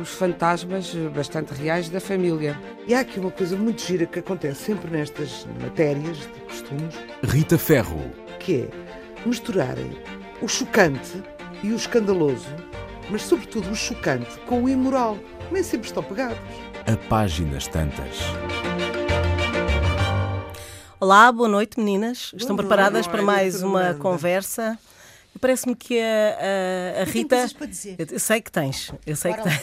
os fantasmas bastante reais da família. E há aqui uma coisa muito gira que acontece sempre nestas matérias de costumes. Rita Ferro. Que é misturarem o chocante e o escandaloso, mas sobretudo o chocante com o imoral. Nem sempre estão pegados. A páginas tantas. Olá, boa noite, meninas. Boa Estão noite. preparadas Boa para noite, mais uma conversa? Parece-me que a, a, a Rita. coisas para dizer. Eu, sei que tens, eu sei que tens.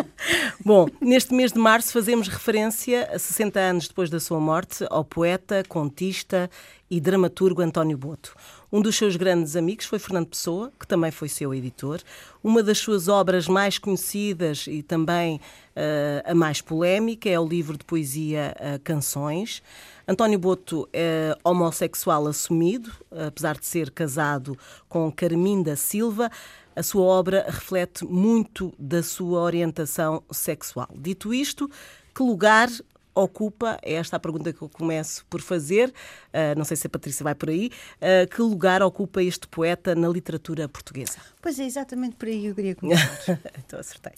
Bom, neste mês de março fazemos referência, a 60 anos depois da sua morte, ao poeta, contista e dramaturgo António Boto. Um dos seus grandes amigos foi Fernando Pessoa, que também foi seu editor. Uma das suas obras mais conhecidas e também eh, a mais polémica é o livro de poesia eh, Canções. António Boto é homossexual assumido, apesar de ser casado com Carminda Silva. A sua obra reflete muito da sua orientação sexual. Dito isto, que lugar ocupa, é esta a pergunta que eu começo por fazer, ah, não sei se a Patrícia vai por aí, ah, que lugar ocupa este poeta na literatura portuguesa? Pois é, exatamente por aí eu queria começar. então acertei.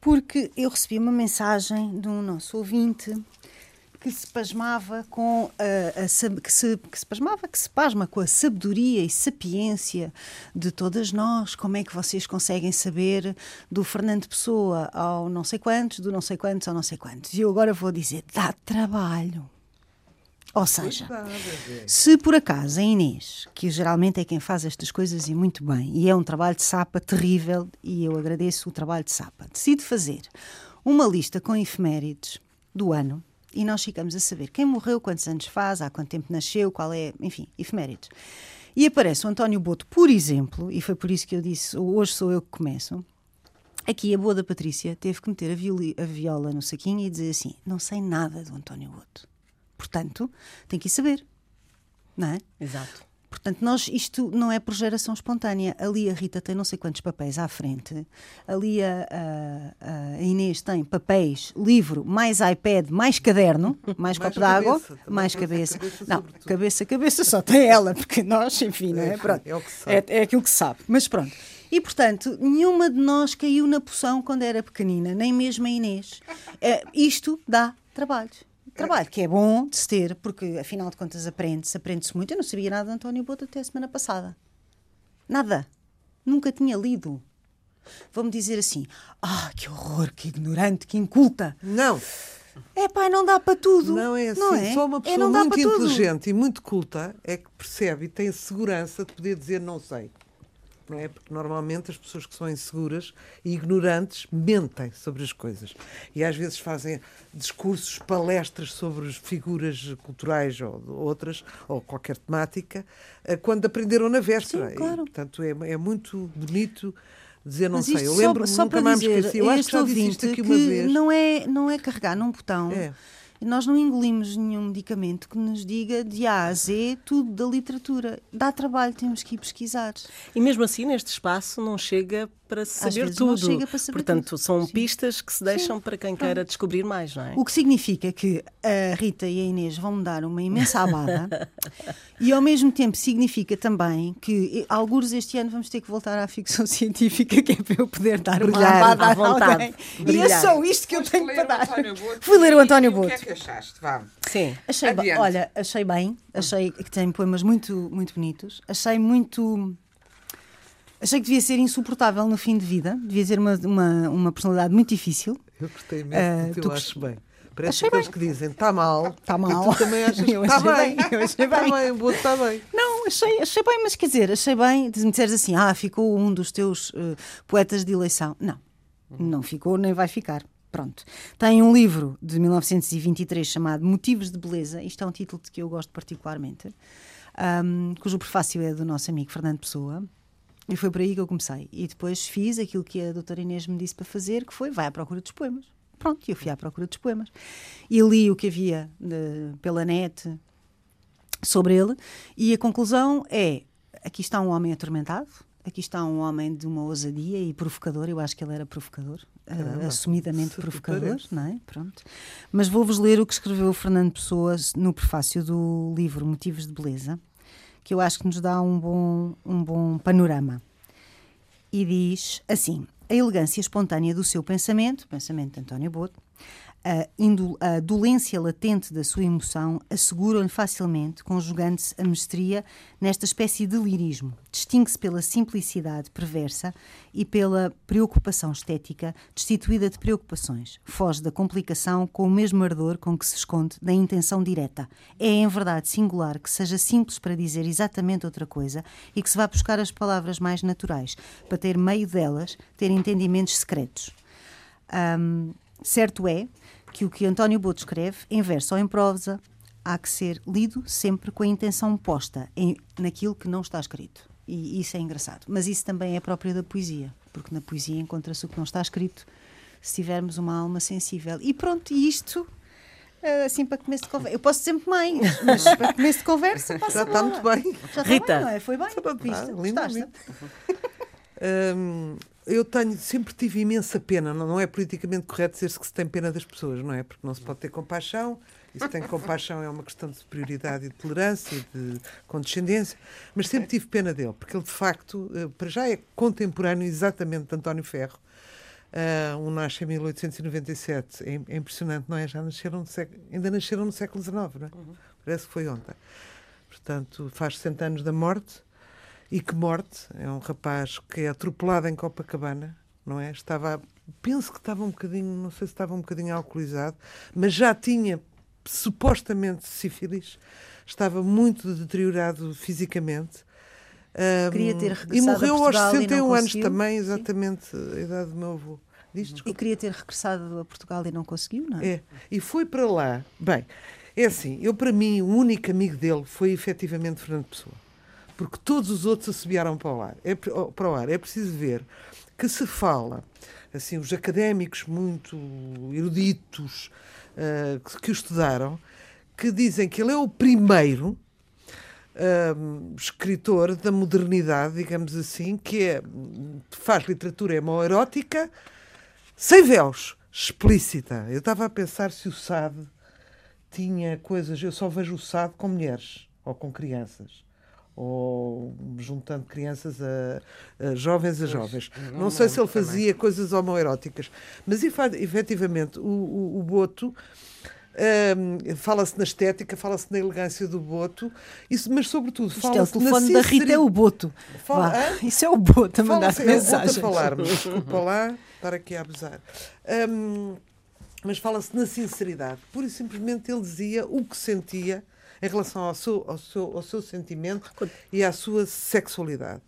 Porque eu recebi uma mensagem de um nosso ouvinte que se pasmava com a, a que, se, que se pasmava, que se pasma com a sabedoria e sapiência de todas nós. Como é que vocês conseguem saber do Fernando Pessoa ao não sei quantos, do não sei quantos ao não sei quantos? E eu agora vou dizer, dá trabalho. Ou seja, se por acaso a Inês, que geralmente é quem faz estas coisas e muito bem, e é um trabalho de sapa terrível, e eu agradeço o trabalho de sapa, decide fazer uma lista com efemérides do ano, e nós ficamos a saber quem morreu, quantos anos faz, há quanto tempo nasceu, qual é, enfim, efemérides. E aparece o António Boto, por exemplo, e foi por isso que eu disse, hoje sou eu que começo, Aqui a boa da Patrícia teve que meter a, violi- a viola no saquinho e dizer assim: não sei nada do António Boto. Portanto, tem que ir saber. Não é? Exato. Portanto, nós, isto não é por geração espontânea. Ali a Rita tem não sei quantos papéis à frente. Ali a, a- a Inês tem papéis, livro, mais iPad, mais caderno, mais Mais copo d'água, mais cabeça. cabeça, não, sobretudo. cabeça, cabeça só tem ela, porque nós, enfim, não é? É, Pronto. é. É, é aquilo que sabe. Mas pronto. E, portanto, nenhuma de nós caiu na poção quando era pequenina, nem mesmo a Inês. É, isto dá trabalho. Trabalho que é bom de se ter, porque afinal de contas aprende-se, aprende-se muito. Eu não sabia nada de António Boto até a semana passada. Nada. Nunca tinha lido. Vão-me dizer assim: ah, que horror, que ignorante, que inculta. Não, É pá, não dá para tudo. não é assim. Não é? Só uma É, pessoa dá muito para tudo. inteligente e muito culta é que percebe e tem segurança de poder dizer não sei. Não é? Porque normalmente as pessoas que são inseguras e ignorantes mentem sobre as coisas. E às vezes fazem discursos, palestras sobre as figuras culturais ou outras, ou qualquer temática, eh, quando aprenderam na véspera. Sim, claro. E, portanto, é, é muito bonito dizer não sei. Eu lembro-me, nunca mais me esqueci. Eu acho que já disse isto aqui uma vez. Não é, não é carregar num botão. É. Nós não engolimos nenhum medicamento que nos diga de A a Z tudo da literatura. Dá trabalho, temos que ir pesquisar. E mesmo assim, neste espaço, não chega para saber vezes não tudo. chega para saber Portanto, tudo. são Sim. pistas que se deixam para quem queira descobrir mais, não é? O que significa que a Rita e a Inês vão me dar uma imensa abada e ao mesmo tempo significa também que, alguns este ano, vamos ter que voltar à ficção científica que é para eu poder dar uma Brilhar. abada À a vontade. alguém. E é só isto que eu Foste tenho para dar. Fui ler o António é Boto. Que achaste? Vá. Sim. Achei, Adiante. olha, achei bem, achei que tem poemas muito, muito bonitos, achei muito. Achei que devia ser insuportável no fim de vida, devia ser uma, uma, uma personalidade muito difícil. Eu gostei Ah, imenso, tu eu gost- acho bem. Parece Achei aqueles bem. que dizem está mal. Está E mal. tu também achas que Eu está achei bem. bem, eu achei Está bem. bem, o boto está bem. Não, achei, achei bem, mas quer dizer, achei bem. Me disseres assim, ah, ficou um dos teus eh, poetas de eleição. Não, não ficou, nem vai ficar. Pronto. Tem um livro de 1923 chamado Motivos de Beleza. Isto é um título de que eu gosto particularmente, ahm, cujo prefácio é do nosso amigo Fernando Pessoa. E foi por aí que eu comecei. E depois fiz aquilo que a doutora Inês me disse para fazer, que foi vai à procura dos poemas. Pronto, e eu fui à procura dos poemas. E li o que havia de- pela net, sobre ele. E a conclusão é: aqui está um homem atormentado, aqui está um homem de uma ousadia e provocador. Eu acho que ele era provocador, uh, assumidamente provocador, não é? Pronto. Mas vou-vos ler o que escreveu o Fernando Pessoa no prefácio do livro Motivos de Beleza, que eu acho que nos dá um bom, um bom panorama. E diz assim: a elegância espontânea do seu pensamento, pensamento de António Boto, a, a dolência latente da sua emoção asseguram-lhe facilmente, conjugando-se a mestria nesta espécie de lirismo. Distingue-se pela simplicidade perversa e pela preocupação estética, destituída de preocupações. Foge da complicação com o mesmo ardor com que se esconde da intenção direta. É, em verdade, singular que seja simples para dizer exatamente outra coisa e que se vá buscar as palavras mais naturais, para ter meio delas, ter entendimentos secretos. Um, certo é que o que António Boto escreve, em verso ou em prosa, há que ser lido sempre com a intenção posta em, naquilo que não está escrito. E isso é engraçado. Mas isso também é próprio da poesia, porque na poesia encontra-se o que não está escrito se tivermos uma alma sensível. E pronto, isto assim para começo de conversa. Eu posso dizer muito mais, mas para começo de conversa passa Já está muito bem. Já Rita. bem, não é? Foi bem? Lindamente. Gostaste? Hum, eu tenho, sempre tive imensa pena, não, não é politicamente correto dizer-se que se tem pena das pessoas, não é? Porque não se pode ter compaixão, e se tem compaixão é uma questão de superioridade e de tolerância e de condescendência, mas sempre tive pena dele, porque ele de facto, eh, para já é contemporâneo exatamente de António Ferro. Uh, um nasce em 1897, é, é impressionante, não é? Já nasceram no século, ainda nasceram no século XIX, não é? Parece que foi ontem. Portanto, faz 60 anos da morte. E que morte! É um rapaz que é atropelado em Copacabana, não é? Estava, penso que estava um bocadinho, não sei se estava um bocadinho alcoolizado, mas já tinha supostamente sífilis, estava muito deteriorado fisicamente. Um, Queria ter e regressado a morreu aos Portugal e não 61 anos também, Sim. exatamente a idade do meu avô. Diz, E queria ter regressado a Portugal e não conseguiu, não é? É, e foi para lá. Bem, é assim, eu para mim, o único amigo dele foi efetivamente Fernando Pessoa. Porque todos os outros assobiaram para o ar. É, oh, para o ar. é preciso ver que se fala, assim, os académicos muito eruditos ah, que, que o estudaram, que dizem que ele é o primeiro hum, escritor da modernidade, digamos assim, que é, faz literatura homoerótica sem véus, explícita. Eu estava a pensar se o Sade tinha coisas. Eu só vejo o Sade com mulheres ou com crianças. Ou juntando crianças a, a jovens a jovens. Não, não sei se ele também. fazia coisas homoeróticas. Mas, efetivamente, o, o, o Boto. hum, fala-se na estética, fala-se na elegância do Boto, isso, mas sobretudo Isto é o fala-se na telefone da Rita, é o Boto. Fala-? Isso é o Boto a mandar é o Boto mensagens. a falar-me, desculpa lá, estar aqui a abusar. Hum, mas fala-se na sinceridade. Pura e simplesmente ele dizia o que sentia em relação ao seu, ao seu, ao seu sentimento e à sua sexualidade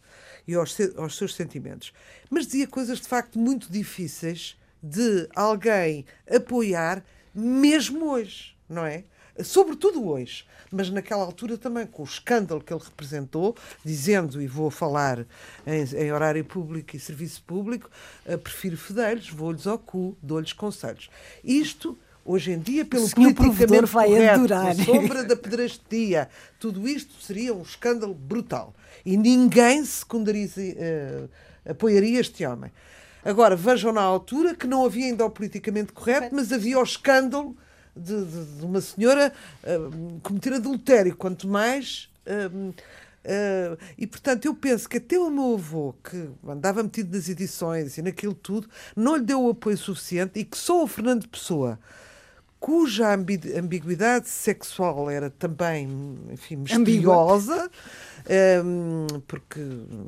e aos, aos seus sentimentos. Mas dizia coisas de facto muito difíceis de alguém apoiar, mesmo hoje, não é? Sobretudo hoje, mas naquela altura também, com o escândalo que ele representou, dizendo, e vou falar em, em horário público e serviço público, eh, prefiro fedeiros, vou-lhes ao cu, dou-lhes conselhos. Isto, hoje em dia, pelo senhor politicamente vai correto, adorar. a sombra da pedrastia, tudo isto seria um escândalo brutal. E ninguém secundariza, eh, apoiaria este homem. Agora, vejam na altura que não havia ainda o politicamente correto, mas havia o escândalo de, de- de uma senhora eh, cometer adultério, quanto mais. eh, eh, e portanto, eu penso que até o meu avô, que andava metido nas edições e naquilo tudo, não lhe deu o apoio suficiente e que só o Fernando Pessoa, cuja ambi- ambiguidade sexual era também, enfim, misteriosa, hum, porque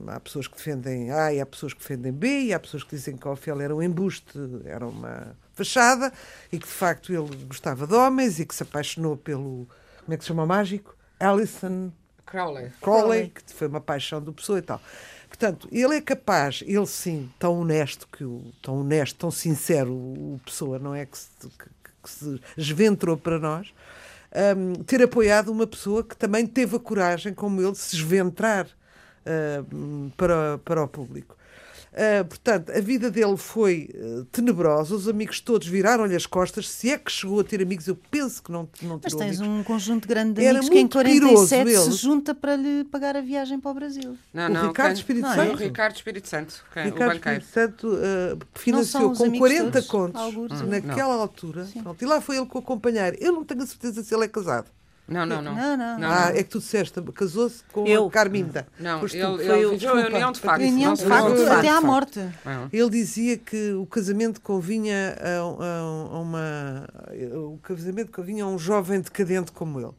há pessoas que defendem A e há pessoas que defendem B, e há pessoas que dizem que Ofélia era um embuste, era uma fachada, e que de facto ele gostava de homens e que se apaixonou pelo, como é que se chama o mágico? Alison Crowley. Crowley, que foi uma paixão do Pessoa e tal. Portanto, ele é capaz, ele sim, tão honesto, que o, tão honesto, tão sincero, o o Pessoa, não é que se, que, que se esventrou para nós, hum, ter apoiado uma pessoa que também teve a coragem, como ele, de se esventrar hum, para, para o público. Uh, portanto, a vida dele foi uh, tenebrosa, os amigos todos viraram-lhe as costas. Se é que chegou a ter amigos, eu penso que não, não Mas tens amigos. um conjunto grande de Era amigos que em muito piroso 47 se junta para lhe pagar a viagem para o Brasil. Não, O não, Ricardo quem- Espírito Não, é? Foi o Santo. Ricardo Espírito Santo, quem- o Ricardo banqueiro. Espírito Santo uh, financiou com amigos 40 todos, contos algures, Hum, naquela altura. Pronto, e lá foi ele com a acompanhar. Eu não tenho a certeza se ele é casado. Não, não, não. Não, não. ah, é que tu disseste, casou-se com Eu. a Carminda. Não, Foste ele, ele Foi o- viveu a desculpa. união de facto. União não de facto, de até à facto. morte. Não. Ele dizia que o casamento convinha a, a- a uma. O casamento convinha a um jovem decadente como ele.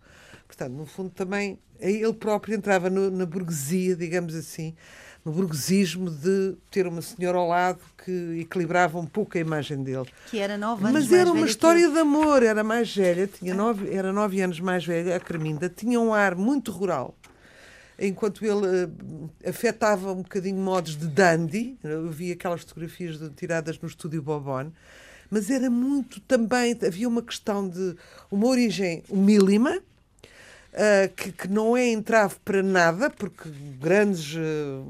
Portanto, no fundo, também ele próprio entrava no- na burguesia, digamos assim, no burguesismo de ter uma senhora ao lado que equilibrava um pouco a imagem dele. Que era nove anos Mas era uma que história eu. de amor, era mais velha, tinha nove, era nove anos mais velha, a Carminda, tinha um ar muito rural. Enquanto ele eh, afetava um bocadinho modos de dandy, eu vi aquelas fotografias de- tiradas no estúdio Bobon, mas era muito também, havia uma questão de uma origem humílima, Uh, que, que não é entrave para nada, porque grandes, uh,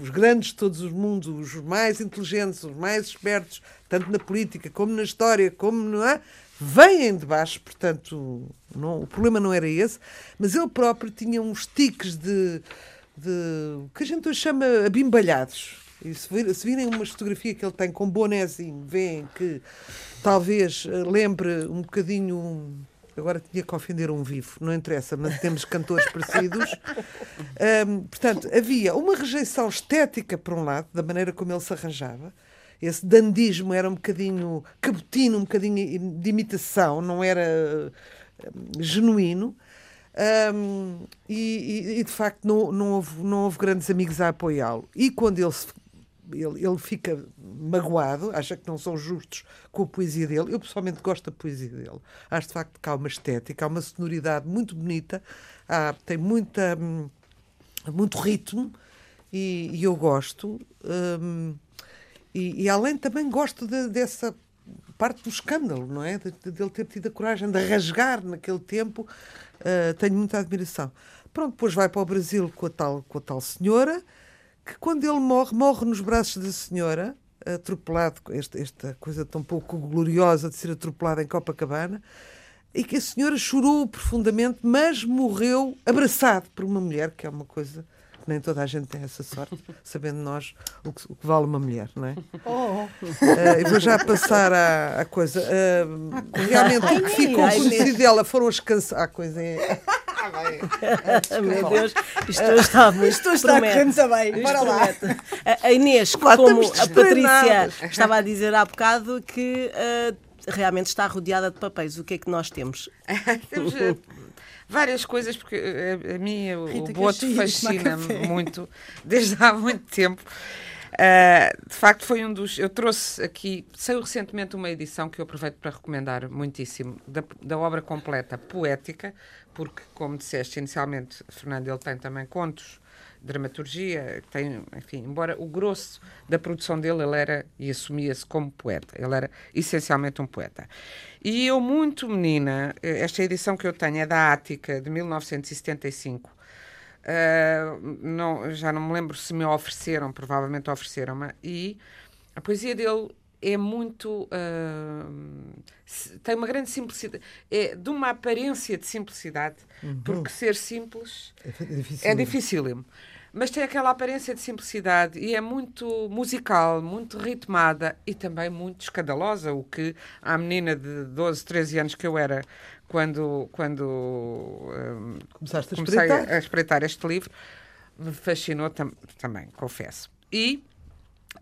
os grandes de todos os mundos, os mais inteligentes, os mais espertos, tanto na política como na história, como não é, vêm de baixo, portanto, não- o problema não era esse, mas ele próprio tinha uns tiques de, de que a gente hoje chama abimbalhados. E se, se virem uma fotografia que ele tem com bonezinho, veem que talvez uh, lembre um bocadinho. Um- Agora tinha que ofender um vivo, não interessa, mas temos cantores parecidos. Ahm, portanto, havia uma rejeição estética, por um lado, da maneira como ele se arranjava. Esse dandismo era um bocadinho cabotino, um bocadinho de imitação, não era hum, genuíno. E, e- e, de facto não, não, houve, não houve grandes amigos a apoiá-lo. E quando ele, se- ele, ele fica magoado, acha que não são justos com a poesia dele, eu pessoalmente gosto da poesia dele. Acho de facto que há uma estética, há uma sonoridade muito bonita, há- tem muita, hum, muito ritmo e, e eu gosto. hum, e, e além também gosto de- dessa parte do escândalo, não é? De, de, de ele ter tido a coragem de rasgar naquele tempo. Uh, tenho muita admiração. Pronto, depois vai para o Brasil com a tal, com a tal senhora, que quando ele morre, morre nos braços da senhora, atropelado, com esta, coisa tão pouco gloriosa de ser atropelado em Copacabana, e que a senhora chorou profundamente, mas morreu abraçado por uma mulher, que é uma coisa que nem toda a gente tem essa sorte, sabendo nós o que, o que vale uma mulher, não é? Oh, eu vou já passar à, à coisa. Eh, realmente o que ficou Ai, Inês. conhecido dela foram as canções. Ah, coisa é. Meu Deus, isto está muito. Isto está a correr muito bem. Bora lá. A, a Inês, Lá como a Patrícia estava a dizer há bocado, que ah, realmente está rodeada de papéis. O que é que nós temos? Temos eh, várias coisas, porque eh, a, mim o, Rita, o boto fascina-me muito, desde há muito tempo. Ah, de facto, foi um dos. Eu trouxe aqui, saiu recentemente uma edição que eu aproveito para recomendar muitíssimo, da, da obra completa poética, porque, como disseste inicialmente, Fernando, ele tem também contos, dramaturgia, tem, enfim, embora o grosso da produção dele, ele era e assumia-se como poeta, ele era essencialmente um poeta. E eu, muito menina, eh, esta edição que eu tenho é da Ática, de 1975. Uh, não, já não me lembro se me ofereceram, provavelmente ofereceram-me, e a poesia dele é muito. uh, tem uma grande simplicidade, é de uma aparência de simplicidade, porque ser simples É difícil. é dificílimo. Mas tem aquela aparência de simplicidade e é muito musical, muito ritmada e também muito escandalosa, o que a menina de 12, 13 anos que eu era quando, quando hum, Começaste a comecei espreitar. a, espreitar este livro, me fascinou tam- também, confesso. E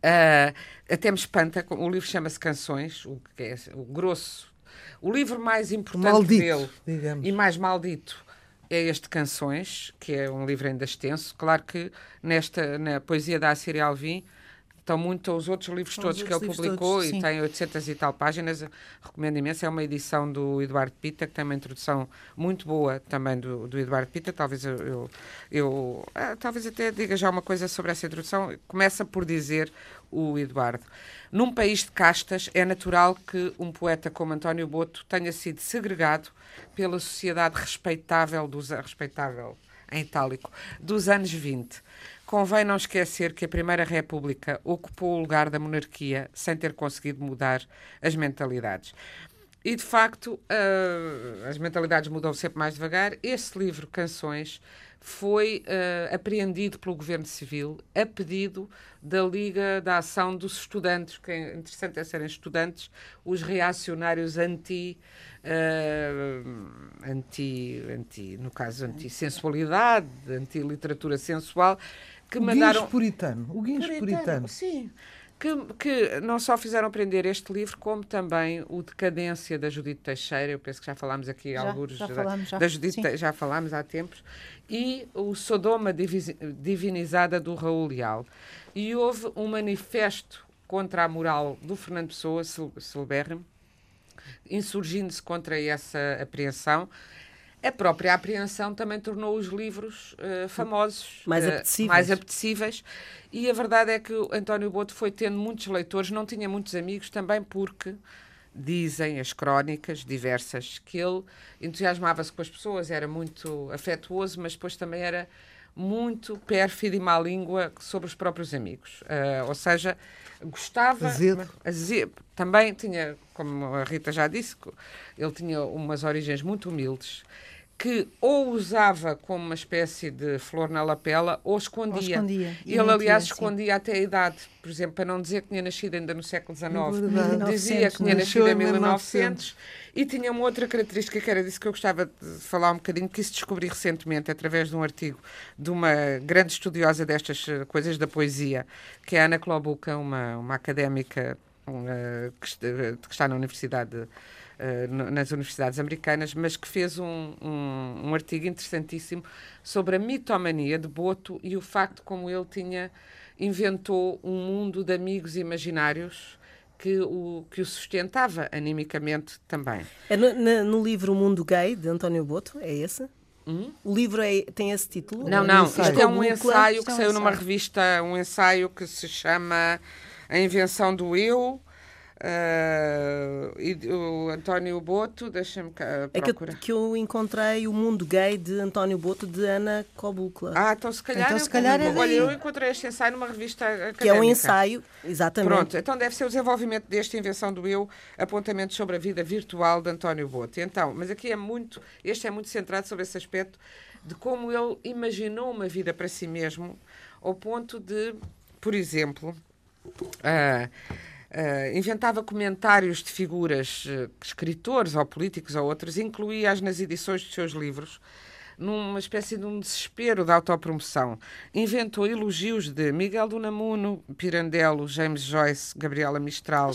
ah, até me espanta, o livro chama-se Canções, o que é o grosso, o livro mais importante Maldito, dele digamos. e mais maldito é este Canções, que é um livro ainda extenso. Claro que nesta, na poesia da Assíria Alvim estão muito os outros livros todos os que ele outros publicou todos, e tem 800 e tal páginas. Recomendo imenso. É uma edição do Eduardo Pita, que tem uma introdução muito boa também do, do Eduardo Pita. Talvez eu, eu, eu- ah, talvez até diga já uma coisa sobre essa introdução. Começa por dizer o Eduardo. Num país de castas, é natural que um poeta como António Boto tenha sido segregado pela sociedade respeitável dos respeitável em itálico dos anos 20. Convém não esquecer que a Primeira República ocupou o lugar da monarquia sem ter conseguido mudar as mentalidades. E, de facto, uh, as mentalidades mudam sempre mais devagar. Este livro, Canções, foi uh, apreendido pelo Governo Civil a pedido da Liga da Ação dos Estudantes, que é interessante é serem estudantes, os reacionários anti, uh, anti, anti no caso, anti-sensualidade, anti-literatura sensual, que o mandaram... Guincho puritano. O Guincho puritano. puritano. Sim que, que, não só fizeram aprender este livro, como também o Decadência da Judite Teixeira, eu penso que já falámos aqui já, alguns já falamos, já. da Judite, já falámos há tempos, e o Sodoma Divinizada do Raul Leal. E houve um manifesto contra a moral do Fernando Pessoa, celebérrimo, insurgindo-se contra essa apreensão a própria apreensão também tornou os livros uh, famosos, mais, uh, apetecíveis. mais apetecíveis. E a verdade é que o António Boto foi tendo muitos leitores, não tinha muitos amigos, também porque dizem as crónicas diversas que ele entusiasmava-se com as pessoas, era muito afetuoso, mas depois também era muito pérfido e má língua sobre os próprios amigos. Uh, ou seja, gostava. Azedo. Azedo. Também tinha, como a Rita já disse, ele tinha umas origens muito humildes que ou usava como uma espécie de flor na lapela ou escondia. Ou escondia. Ele, aliás, escondia até a idade. Por exemplo, para não dizer que tinha nascido ainda no século XIX, dizia que tinha nascido em 1900. E tinha uma outra característica que era disso que eu gostava de falar um bocadinho, que isso descobri recentemente através de um artigo de uma grande estudiosa destas eh, coisas da poesia, que é a Ana Klobuka, uma, uma académica uh, que, que, está na Universidade de eh, nas universidades americanas, mas que fez um, um, um, artigo interessantíssimo sobre a mitomania de Boto e o facto como ele tinha inventou um mundo de amigos imaginários que o, que o sustentava animicamente também. É no, no, no livro O Mundo Gay, de António Boto, é esse? Hum? O livro é, tem esse título? Não, não. Isto é um ensaio que saiu numa revista, um ensaio que se chama A Invenção do Eu, Uh, e o António Boto, deixa-me cá É que eu, que eu, encontrei o Mundo Gay de António Boto de Ana Cobúcula. Ah, então se calhar, então, se calhar é Olha, eu encontrei este ensaio numa revista académica. Que é um ensaio, exatamente. Pronto, então deve ser o desenvolvimento desta invenção do eu, apontamentos sobre a vida virtual de António Boto. Então, mas aqui é muito, este é muito centrado sobre esse aspecto de como ele imaginou uma vida para si mesmo, ao ponto de, por exemplo, uh, Uh, inventava comentários de figuras, uh, escritores ou políticos ou outros, incluía-as nas edições dos seus livros, numa espécie de um desespero de autopromoção. Inventou elogios de Miguel do Namuno, Pirandello, James Joyce, Gabriela Mistral,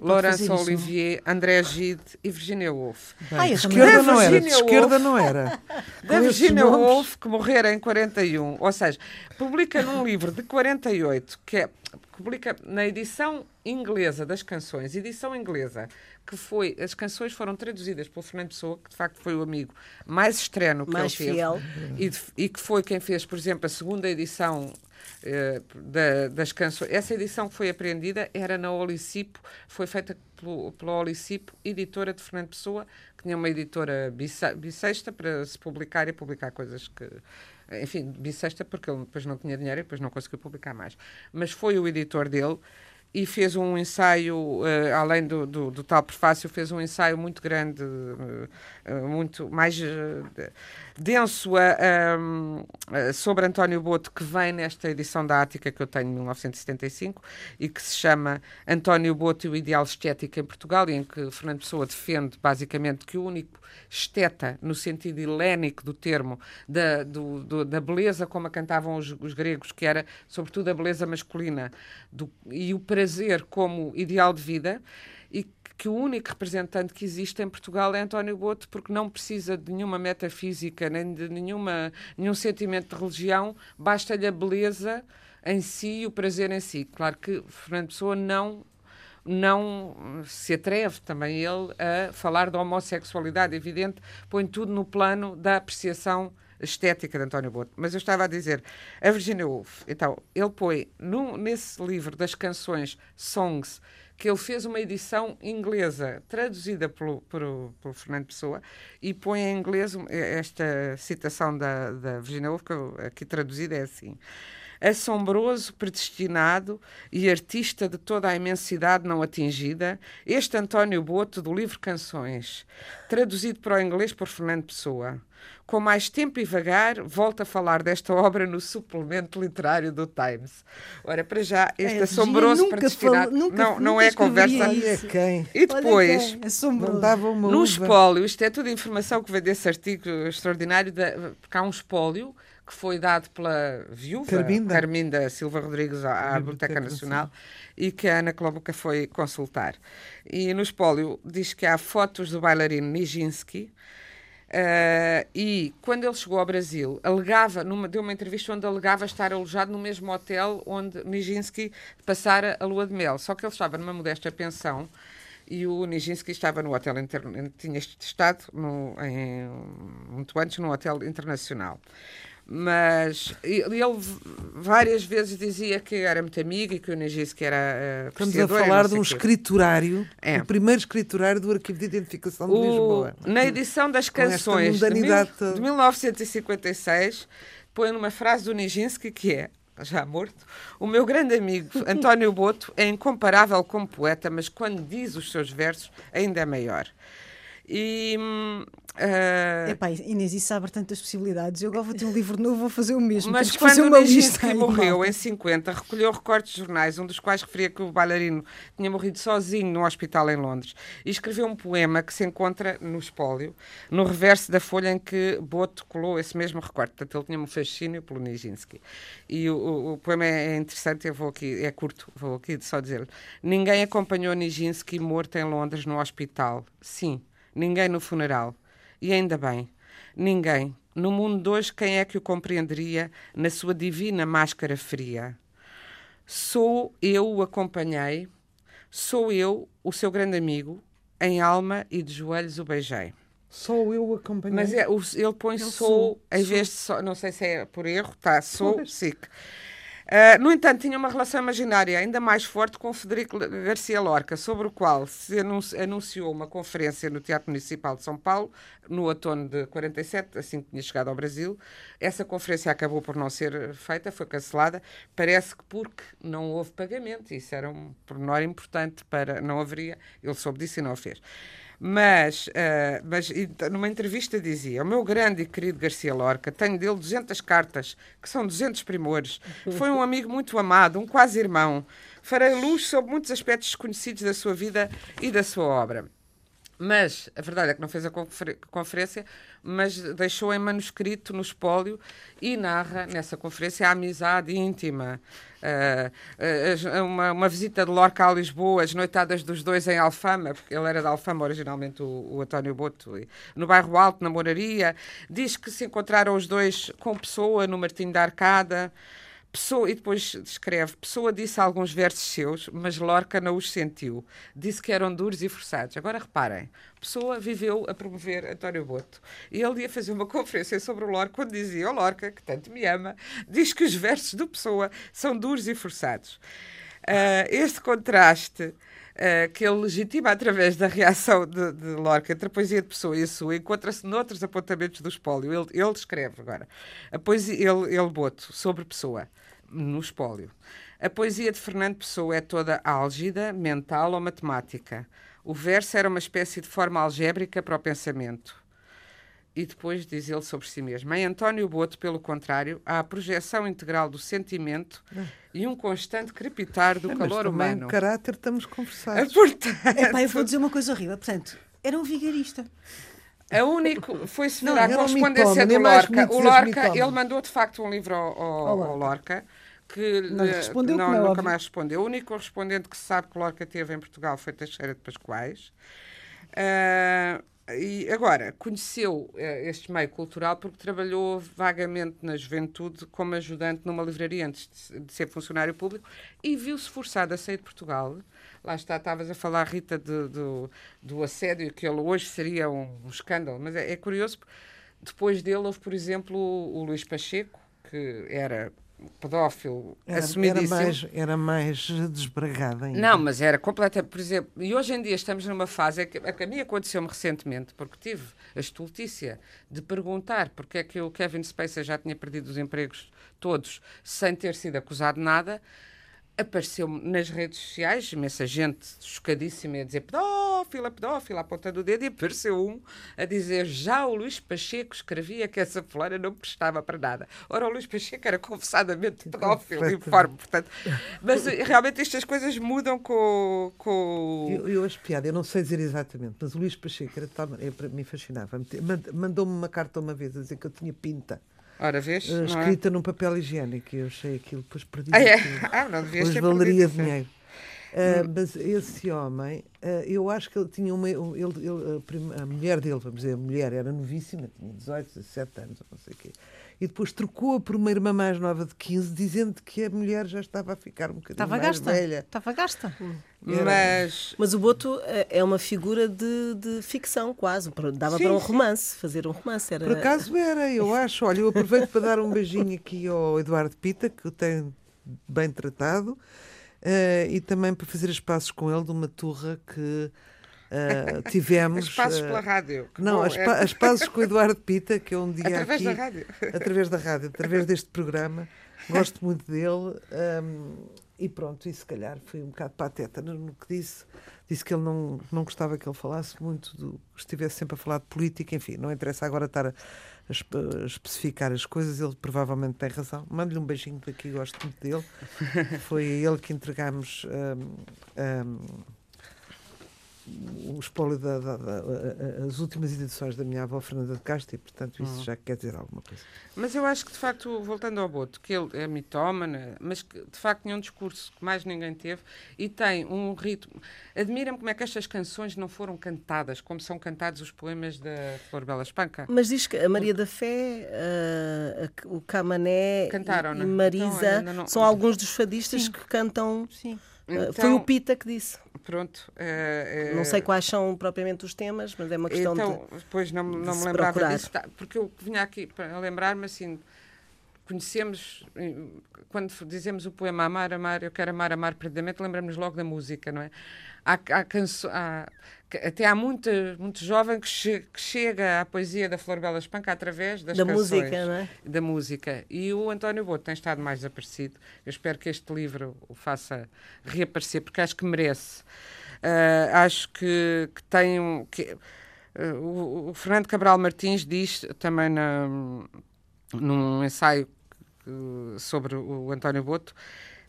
Laurence Olivier, André Gide e Virginia Woolf. Bem, de esquerda não era, de esquerda não era. Da Virginia Woolf, que morrera em 41, ou seja, publica num livro de 48, que é publica na edição inglesa das canções, edição inglesa, que foi. As canções foram traduzidas pelo Fernando Pessoa, que de facto foi o amigo mais estreno que mais ele fiel. teve. E, e, que foi quem fez, por exemplo, a segunda edição eh, da, das canções. Essa edição que foi apreendida era na Olicipo, foi feita pelo, pela Olicipo, editora de Fernando Pessoa, que tinha uma editora bissexta para se publicar e publicar coisas que enfim, bissexta, porque ele depois não tinha dinheiro e depois não conseguiu publicar mais. Mas foi o editor dele e fez um ensaio, uh, além do, do, do, tal prefácio, fez um ensaio muito grande, uh, uh, muito mais denso sobre António Boto, que vem nesta edição da Ática que eu tenho de 1975 e que se chama António Boto e o Ideal Estético em Portugal, em que Fernando Pessoa defende basicamente que o único esteta, no sentido helénico do termo, da, do, do, da beleza como a cantavam os, os, gregos, que era sobretudo a beleza masculina, do, e o prazer como ideal de vida, e que o único representante que existe em Portugal é António Boto, porque não precisa de nenhuma metafísica, nem de nenhuma, nenhum sentimento de religião, basta-lhe a beleza em si e o prazer em si. Claro que Fernando Pessoa não não se atreve também ele a falar da homossexualidade, evidente, põe tudo no plano da apreciação estética de António Boto. Mas eu estava a dizer, a Virginia Woolf, então, ele põe no, nesse livro das canções Songs, que ele fez uma edição inglesa traduzida pelo, pelo, pelo Fernando Pessoa e põe em inglês esta citação da, da Virginia Woolf, que aqui traduzida é assim. Assombroso, predestinado e artista de toda a imensidade não atingida, este António Boto, do livro Canções, traduzido para o inglês por Fernando Pessoa. Com mais tempo e vagar, volta a falar desta obra no suplemento literário do Times. Ora, para já, este É, assombroso nunca predestinado. fal- nunca- não, não é conversa. Olha quem. E depois. É. Não No espólio, isto é tudo informação que vem desse artigo extraordinário, da, porque há um espólio que foi dado pela viúva Carminda. Carminda Silva Rodrigues à, à Biblioteca Nacional e que a Ana Klobuka foi consultar. E no espólio diz que há fotos do bailarino Nijinsky, eh, e quando ele chegou ao Brasil, alegava, numa, deu uma entrevista onde alegava estar alojado no mesmo hotel onde Nijinsky passara a lua de mel. Só que ele estava numa modesta pensão e o Nijinsky estava no hotel, inter, tinha estado no, em, muito antes num hotel internacional. Mas ele várias vezes dizia que era muito amigo e que o Nijinsky era eh, Estamos a falar de um escriturário, É. o primeiro escriturário do Arquivo de Identificação de O- Lisboa. na edição das canções de, mil, de 1956, põe numa frase do Nijinsky que é, já morto, o meu grande amigo António Boto é incomparável como poeta, mas quando diz os seus versos ainda é maior. E ah, Epá, Inês, isso abre tantas possibilidades. Eu agora vou ter um livro novo, vou fazer o mesmo. Mas Temos que quando uma lista Nijinsky aí, morreu em 50, recolheu recortes de jornais, um dos quais referia que o bailarino tinha morrido sozinho no hospital em Londres, e escreveu um poema que se encontra no espólio, no reverso da folha em que Boto colou esse mesmo recorte. Portanto, ele tinha um fascínio pelo Nijinsky. E o, o- o poema é interessante, eu vou aqui, é curto, vou aqui só dizer Ninguém acompanhou Nijinsky morto em Londres no hospital. Sim, ninguém no funeral. E ainda bem, ninguém. No mundo de hoje, quem é que o compreenderia na sua divina máscara fria? Sou eu o acompanhei, sou eu o seu grande amigo, em alma e de joelhos o beijei. Só eu o acompanhei. Mas é, ele põe Ele sou, sou, em sou. vez de só, não sei se é por erro, tá, sou sic. Ah, no entanto, tinha uma relação imaginária ainda mais forte com Federico Garcia Lorca, sobre o qual se anunci- anunciou uma conferência no Teatro Municipal de São Paulo, no outono de 47, assim que tinha chegado ao Brasil. Essa conferência acabou por não ser feita, foi cancelada. Parece que porque não houve pagamento, isso era um pormenor importante para. Não haveria, ele soube disso e não o fez. Mas, ah, mas numa entrevista dizia: O meu grande e querido Garcia Lorca, tenho dele 200 cartas, que são 200 primores. Foi um amigo muito amado, um quase irmão. Farei luz sobre muitos aspectos desconhecidos da sua vida e da sua obra. Mas a verdade é que não fez a confer- conferência, mas deixou em manuscrito no espólio e narra nessa conferência a amizade íntima. Ah, as- uma, uma visita de Lorca a Lisboa, as noitadas dos dois em Alfama, porque ele era de Alfama originalmente, o, o António Boto, no bairro Alto, na Moraria. Diz que se encontraram os dois com Pessoa no Martim da Arcada. Pessoa, e depois descreve, Pessoa disse alguns versos seus, mas Lorca não os sentiu. Disse que eram duros e forçados. Agora reparem, Pessoa viveu a promover António Boto. E ele ia fazer uma conferência sobre o Lorca, quando dizia, o Lorca, que tanto me ama, diz que os versos do Pessoa são duros e forçados. Ah, este contraste ah, que ele legitima através da reação de, de Lorca entre a poesia de Pessoa e a sua, encontra-se noutros apontamentos do espólio. Ele, ele escreve agora. A poesia, ele, ele boto sobre Pessoa, no espólio. A poesia de Fernando Pessoa é toda álgida, mental ou matemática. O verso era uma espécie de forma algébrica para o pensamento. E depois diz ele sobre si mesmo. Em António Boto, pelo contrário, há a projeção integral do sentimento e um constante crepitar do É, mas calor humano. o caráter estamos conversados. Portanto, Epá, eu vou dizer uma coisa horrível. Portanto, era um vigarista. a único foi-se ver Não, a correspondência é do mais Lorca. O Lorca, ele mandou de facto um livro ao, ao- Ao Lorca. Que Não lhe respondeu, não, como é nunca óbvio. mais respondeu. O único correspondente que se sabe que Lorca teve em Portugal foi Teixeira de Pascoais. Ah, e agora, conheceu eh, este meio cultural porque trabalhou vagamente na juventude como ajudante numa livraria antes de se- de ser funcionário público e viu-se forçado a sair de Portugal. Lá está, estavas a falar, Rita, de- do, do assédio, que ele hoje seria um, um escândalo, mas é, é curioso, depois dele houve, por exemplo, o, o Luís Pacheco, que era pedófilo Era, era, assumidíssimo. mais, era mais desbragada ainda. Não, mas era completa, por exemplo, e hoje em dia estamos numa fase, é que, é que a mim aconteceu-me recentemente, porque tive a estultícia de perguntar porque é que o Kevin Spacey já tinha perdido os empregos todos sem ter sido acusado de nada, apareceu-me nas redes sociais, imensa gente chocadíssima a dizer pedófila, pedófila, a ponta do dedo, e apareceu um a dizer já o Luís Pacheco escrevia que essa fulana não prestava para nada. Ora, o Luís Pacheco era confessadamente pedófilo, informe, portanto. Mas eh, realmente estas coisas mudam com... com... Eu, eu acho piada, eu não sei dizer exatamente, mas o Luís Pacheco era tal maneira, para mim fascinava. Mand- Mandou-me uma carta uma vez a dizer que eu tinha pinta, Ora, vês? eh, não é? escrita num papel higiênico, eu achei aquilo, depois perdi Ah, é? Ah, não devias Hoje ter valeria perdido, dinheiro. Ah, mas esse homem, ah, eu acho que ele tinha uma. um- Ele, ele- a, mulher dele, vamos dizer, a mulher era novíssima, tinha 18, 17 anos, não sei o quê. E depois trocou-a por uma irmã mais nova de 15, dizendo que a mulher já estava a ficar um bocadinho Estava mais gasta. velha. Estava gasta. Mas... Mas o Boto eh, é uma figura de, de ficção, quase. Dava Sim, para um sim. romance, fazer um romance. Era... Por acaso era, eu acho. Olha, eu aproveito para dar um beijinho aqui ao Eduardo Pita, que o tem bem tratado, eh, e também para fazer as passos com ele de uma turra que eh, tivemos. As passos eh, pela rádio. que Não, bom, as, é- as pazes com o Eduardo Pita, que eu um dia Através aqui, da rádio. através da rádio, através deste programa, gosto muito dele. hum, e pronto, e se calhar fui um bocado pateta no, no que disse. Disse que ele não, não gostava que ele falasse muito, do, estivesse sempre a falar de política, enfim, não interessa agora estar a, a espe- a especificar as coisas, ele provavelmente tem razão. Mando-lhe um beijinho daqui, gosto muito dele. Foi a ele que entregámos hum, hum, o espólio da, da- da- últimas edições da minha avó Fernanda de Castro e, portanto, isso já quer dizer alguma coisa. Mas eu acho que, de facto, voltando ao Boto, que ele é mitómano, mas que, de facto, tinha um discurso que mais ninguém teve e tem um ritmo. Admira-me como é que estas canções não foram cantadas, como são cantados os poemas da Flor Bela Espanca. Mas diz que a Maria da Fé, a- o Camané Cantaram, e, e é? Marisa Então, não- são alguns dos fadistas que cantam. Sim. Eh, foi o Pita que disse. Pronto. eh, eh, Não sei quais são propriamente os temas, mas é uma questão então, de. depois não, não me lembrava procurar. disso, tá, porque eu vinha aqui para lembrar-me assim. Conhecemos, eh, quando dizemos o poema Amar, Amar, eu quero amar, amar perdidamente, lembramos logo da música, não é? Há, há canso, há- até há muita, muito jovem que, che- que chega à poesia da Flor Bela Espanca através das Da canções, música, não é? Da música. E o António Boto tem estado mais desaparecido. Eu espero que este livro o faça reaparecer, porque acho que merece. Ah, acho que, que tem um. Que, ah, o, o Fernando Cabral Martins diz também na, num ensaio sobre o António Boto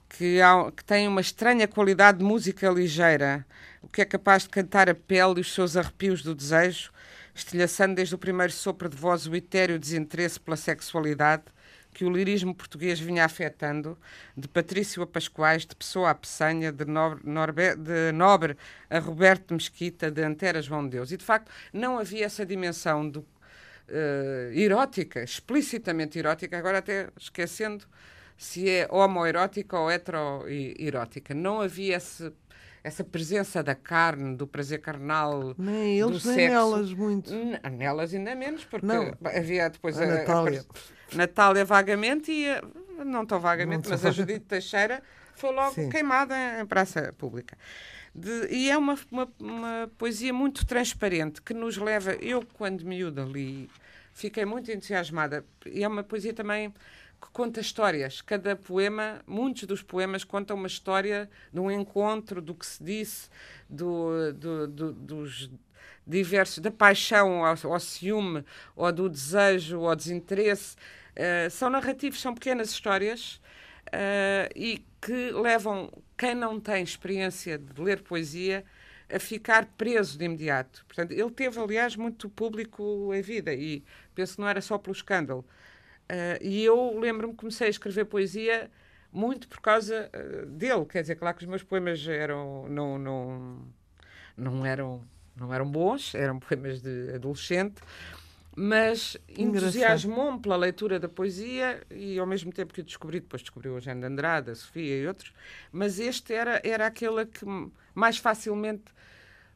que, há- que tem uma estranha qualidade de música ligeira, o que é capaz de cantar a pele e os seus arrepios do desejo, estilhaçando desde o primeiro sopro de voz o etéreo desinteresse pela sexualidade que o lirismo português vinha afetando, de Patrício a Pascoais, de Pessoa a Peçanha, de Nobre, Norbe- de Nobre a Roberto Mesquita, de Antera João de Deus. E, de facto, não havia essa dimensão do, eh, erótica, explicitamente erótica, agora até esquecendo se é homoerótica ou heteroerótica. Não havia esse, essa presença da carne, do prazer carnal. Nem eles, do nem sexo. elas muito. N- Nelas ainda menos, porque Não. havia depois A Natália. a- Natália vagamente e a- não tão vagamente, Não mas a Judite Teixeira foi logo Sim. queimada em, em praça pública. De- e é uma, uma, uma poesia muito transparente que nos leva. Eu, quando miúda li, fiquei muito entusiasmada. E é uma poesia também que conta histórias. Cada poema, muitos dos poemas contam uma história de um encontro, do que se disse, do, do- do- dos diversos, da paixão ao, ao ciúme, ou do desejo, ou desinteresse. Eh, são narrativos, são pequenas histórias eh, e que levam quem não tem experiência de ler poesia a ficar preso de imediato. Portanto, ele teve, aliás, muito público em vida e penso que não era só pelo escândalo. Eh, e eu lembro-me que comecei a escrever poesia muito por causa eh, dele. Quer dizer, claro que os meus poemas eram, não, não, não, eram, não eram bons, eram poemas de adolescente, mas entusiasmou-me pela leitura da poesia e ao mesmo tempo que o descobri, depois descobri o Eugênio de Andrade, a Sofia e outros, mas este era, era aquele que mais facilmente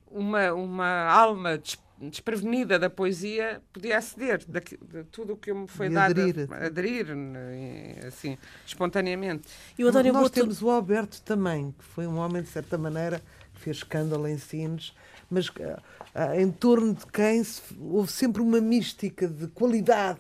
uma, uma alma des- desprevenida da poesia, podia aceder daqui- de tudo o que me foi E dado, aderir. a- aderir, né, assim, espontaneamente. E o António Nós Boto... temos o Alberto também, que foi um homem, de certa maneira, que fez escândalo em Sines, mas ah, ah, em torno de quem se- houve sempre uma mística de qualidade.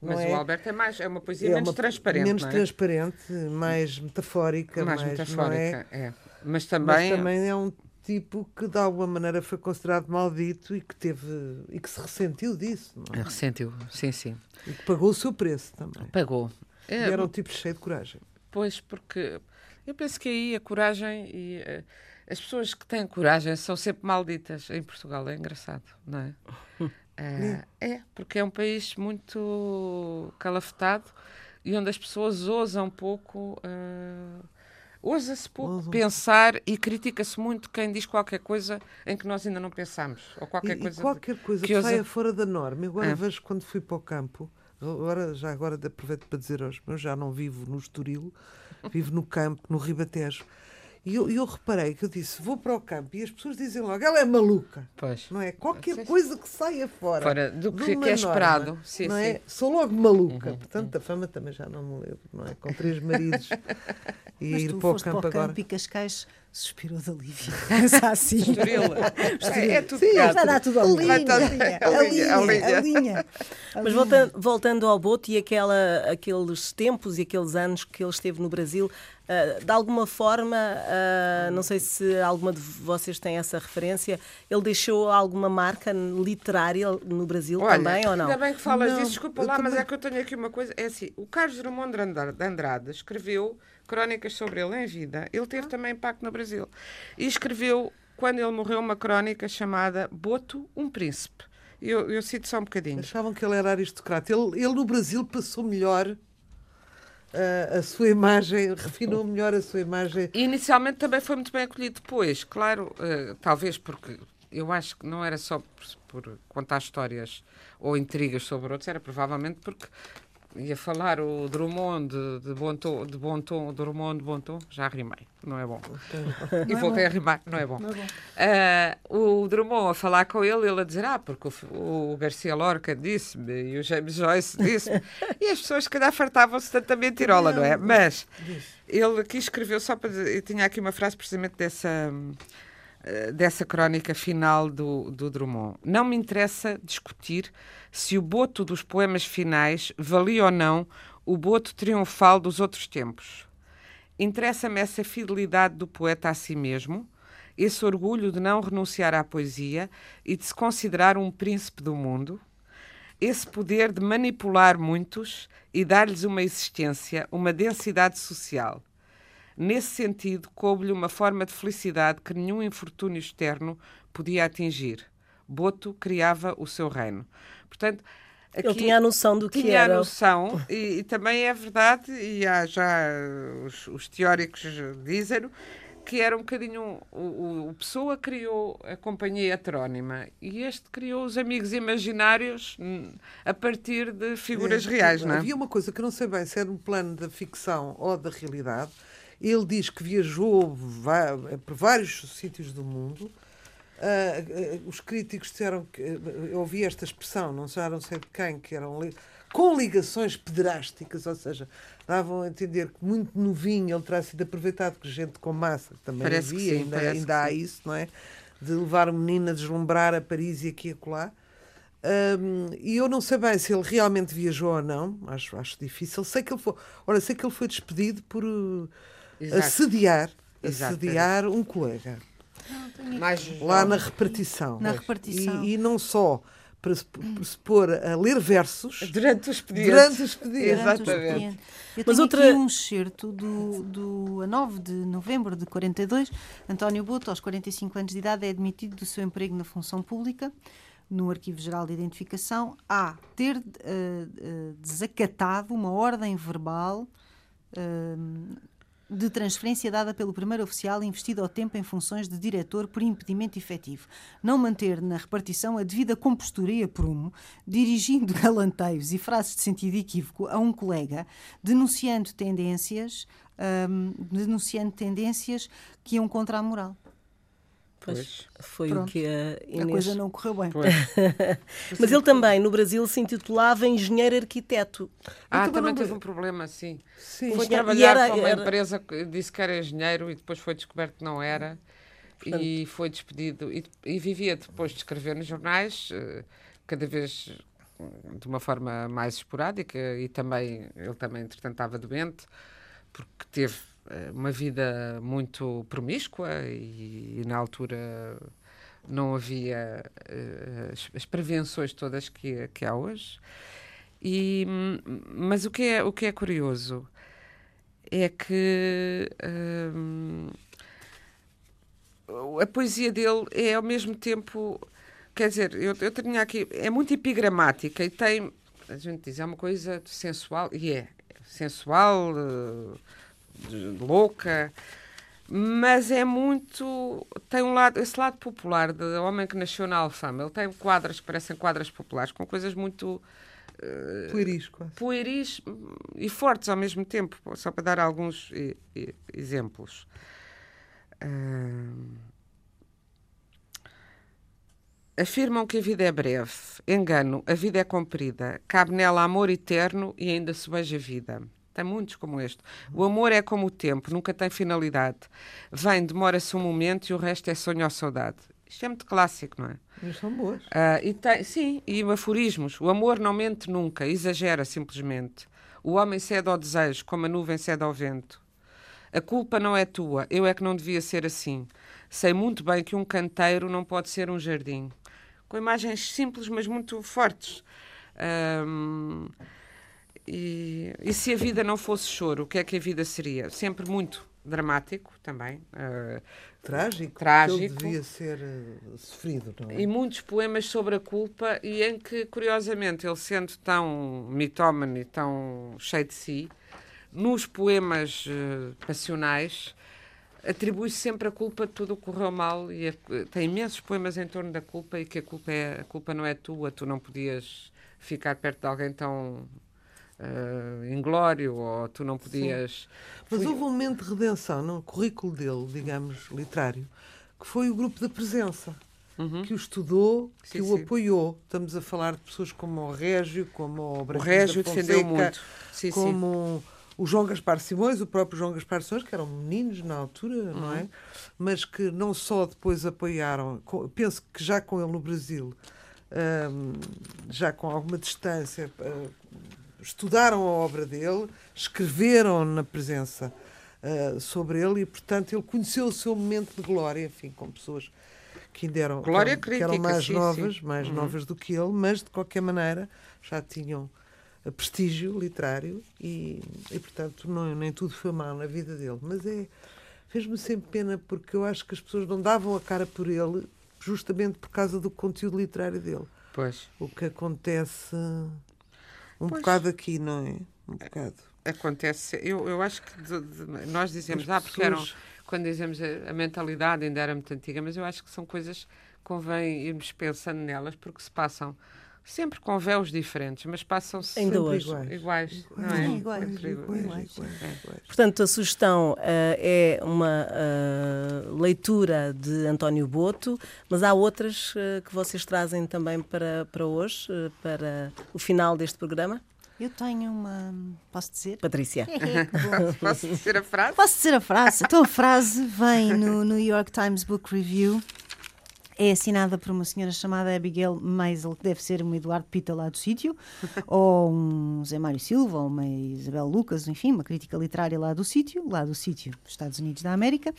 Não Mas é? o Alberto é mais, é uma poesia É menos uma- transparente, Menos é? transparente, mais metafórica, mais mais, metafórica, não é? é. Mas Mas também, também é um tipo que de alguma maneira foi considerado maldito e que teve e que se ressentiu disso, não é? ressentiu, sim, sim. E que pagou o seu preço também. Pagou. E É, era um tipo cheio de coragem. Pois, porque eu penso que aí a coragem e eh, as pessoas que têm coragem são sempre malditas em Portugal. É engraçado, não é? Eh, é, porque é um país muito calafetado e onde as pessoas ousam pouco. eh, Ousa-se pouco pensar e critica-se muito quem diz qualquer coisa em que nós ainda não pensamos. Ou E, qualquer e coisa. qualquer coisa que que, ousa- saia fora da norma. Eu agora É. vejo quando fui para o campo, agora, já agora aproveito para dizer aos meus, já não vivo no Estoril, vivo no campo, no Ribatejo. E eu, eu reparei que eu disse, vou para o campo, e as pessoas dizem logo, ela é maluca. Pois. Não é? Qualquer Sim. coisa que saia fora, Fora do que- que é norma, esperado. Sim, não sim. Uhum, é? Sou logo maluca. Portanto, a fama também já não me lembro, não é? Com três maridos e Mas ir tu para o foste campo para o agora. campo e Cascais suspirou de alívio. Pensa assim. Estoril. É, é tudo Sim, gato. vai dar tudo a linha. A linha, a linha, a a. Mas voltando, voltando ao Boto e aquela, aqueles tempos e aqueles anos que ele esteve no Brasil, ah, de alguma forma, ah, não sei se alguma de vocês tem essa referência, ele deixou alguma marca literária no Brasil Olha, também ou não? Ainda bem que falas Não, disso, desculpa lá, mas também- é que eu tenho aqui uma coisa. É assim, o Carlos Drummond de Andra- de Andrade escreveu crónicas sobre ele em vida. Ele teve também impacto no Brasil. E escreveu, quando ele morreu, uma crónica chamada Boto, um Príncipe. Eu, eu cito só um bocadinho. Achavam que ele era aristocrata. Ele, ele no Brasil passou melhor ah, a sua imagem, refinou melhor a sua imagem. E inicialmente também foi muito bem acolhido depois, claro, eh, talvez porque eu acho que não era só por, por contar histórias ou intrigas sobre outros, era provavelmente porque ia falar o Drummond de, bom tom, de bom tom, Drummond de bom tom, já rimei, não é bom. E voltei a rimar, não é bom. Ah, o Drummond a falar com ele, ele a dizer, ah, porque o, o Garcia Lorca disse-me e o James Joyce disse-me. e as pessoas, se calhar, fartavam-se tanta mentirola, não é? Mas ele aqui escreveu só para dizer, eu tinha aqui uma frase precisamente dessa. Eh, Dessa crónica final do, do Drummond. Não me interessa discutir se o boto dos poemas finais valia ou não o boto triunfal dos outros tempos. Interessa-me essa fidelidade do poeta a si mesmo, esse orgulho de não renunciar à poesia e de se considerar um príncipe do mundo, esse poder de manipular muitos e dar-lhes uma existência, uma densidade social. Nesse sentido, coube-lhe uma forma de felicidade que nenhum infortúnio externo podia atingir. Boto criava o seu reino. Portanto, Ele aqui- tinha a noção do que tinha era. a noção, e, e também é verdade, e há já os, os teóricos dizem que era um bocadinho. O, o, Pessoa criou a companhia heterónima e este criou os amigos imaginários hum, a partir de figuras É, reais, não é? Havia uma coisa que eu não sei bem se era um plano da ficção ou da realidade. Ele diz que viajou va- por vários sítios do mundo. Ah, ah, os críticos disseram que eu ouvi esta expressão, não já não sei de quem, que eram li- com ligações pederásticas, ou seja, davam a entender que muito novinho ele terá sido aproveitado por gente com massa, que também Parece havia, sim, ainda, ainda há isso, não é? De levar o menino a deslumbrar a Paris e aqui e acolá. Hum, e eu não sei bem se ele realmente viajou ou não, acho, acho difícil. Sei que ele foi, olha, sei que ele foi despedido por uh, Exato. assediar, Exato. assediar um colega Mais lá na repartição. Na repartição. E, e não só para se, para se pôr a ler versos Durante os expedientes. durante o expediente. Durante o Exatamente. expediente. Eu Mas tenho outra- aqui um excerto do, do, a 9 de novembro de 42. António Boto, aos 45 anos de idade, é admitido do seu emprego na função pública, no Arquivo Geral de Identificação, a ter eh, eh, desacatado uma ordem verbal eh, de transferência dada pelo primeiro oficial investido ao tempo em funções de diretor por impedimento efetivo. Não manter na repartição a devida compostura e aprumo, dirigindo galanteios e frases de sentido equívoco a um colega, denunciando tendências, denunciando tendências que iam contra a moral. Pois. Foi Pronto. o que a A Inês... coisa não correu bem. Pois. Mas ele também, no Brasil, se intitulava engenheiro arquiteto. Ah, também também não- teve um problema, sim. Sim. Foi trabalhar era- para uma era- empresa que disse que era engenheiro e depois foi descoberto que não era. E foi despedido. E, e vivia depois de escrever nos jornais, eh, cada vez hum, de uma forma mais esporádica. E também, ele também, entretanto, estava doente, porque teve uma vida muito promíscua e, e na altura não havia eh, as, prevenções todas que, que há hoje. E, hum, mas o que é, o que é curioso é que hum, a poesia dele é ao mesmo tempo. Quer dizer, eu, eu tinha aqui. É muito epigramática e tem. A gente diz, é uma coisa sensual, e é. Sensual, eh, de- louca, mas é muito. Tem um lado, esse lado popular, de homem que nasceu na Alfama. Ele tem quadras que parecem quadras populares, com coisas muito Pueris, quase. pueris e fortes ao mesmo tempo, só para dar alguns e- e- exemplos. Hum, afirmam que a vida é breve. Engano, a vida é comprida. Cabe nela amor eterno e ainda se beija a vida. Tem muitos como este. O amor é como o tempo, nunca tem finalidade. Vem, demora-se um momento e o resto é sonho ou saudade. Isto é muito clássico, não é? Mas são boas. Ah, e tem, sim, e aforismos. O amor não mente nunca, exagera simplesmente. O homem cede ao desejo, como a nuvem cede ao vento. A culpa não é tua, eu é que não devia ser assim. Sei muito bem que um canteiro não pode ser um jardim. Com imagens simples, mas muito fortes. Ahm, e, e se a vida não fosse choro, o que é que a vida seria? Sempre muito dramático também. ah, Trágico. Trágico. Devia ser eh, sofrido, não é? e muitos poemas sobre a culpa e em que, curiosamente, ele sendo tão mitómano e tão cheio de si, nos poemas eh, passionais atribui sempre a culpa de tudo o que correu mal e a- tem imensos poemas em torno da culpa e que a culpa, é, a culpa não é tua, tu não podias ficar perto de alguém tão eh, inglório ou tu não podias... Mas Fui- houve um momento de redenção no currículo dele, digamos, literário, que foi o grupo da presença, que o estudou, que Uhum. Sim, o sim. apoiou. Estamos a falar de pessoas como o Régio, como o O Branquinho Régio defendeu muito. Sim, sim. como o João Gaspar Simões, o próprio João Gaspar Simões, que eram meninos na altura, não Uhum. é? Mas que não só depois apoiaram, penso que já com ele no Brasil, hum, já com alguma distância, eh, estudaram a obra dele, escreveram na presença eh, sobre ele e, portanto, ele conheceu o seu momento de glória, enfim, com pessoas que ainda eram, Glória que eram, que eram crítica, mais sim, novas, sim. mais Uhum. novas do que ele, mas de qualquer maneira já tinham eh, prestígio literário e, e portanto, não, nem tudo foi mal na vida dele. Mas é, fez-me sempre pena porque eu acho que as pessoas não davam a cara por ele justamente por causa do conteúdo literário dele. Pois. O que acontece um Pois. bocado aqui, não é? Um bocado. Acontece, eu, eu acho que de- de- nós dizemos, As ah, porque eram, pessoas- quando dizemos a, a mentalidade ainda era muito antiga, mas eu acho que são coisas que convém irmos pensando nelas, porque se passam sempre com véus diferentes, mas passam-se Ainda sempre hoje. iguais, iguais, não Sim, é? iguais, Sempre iguais. É. Portanto, a sugestão eh, é uma eh, leitura de António Boto, mas há outras eh, que vocês trazem também para, para hoje, para o final deste programa. Eu tenho uma. Posso dizer? Patrícia. Posso dizer a frase? Posso dizer a frase? Então a frase vem no New York Times Book Review. É assinada por uma senhora chamada Abigail Maisel, que deve ser um Eduardo Pita lá do sítio, ou um Zé Mário Silva, ou uma Isabel Lucas, enfim, uma crítica literária lá do sítio, lá do sítio dos Estados Unidos da América,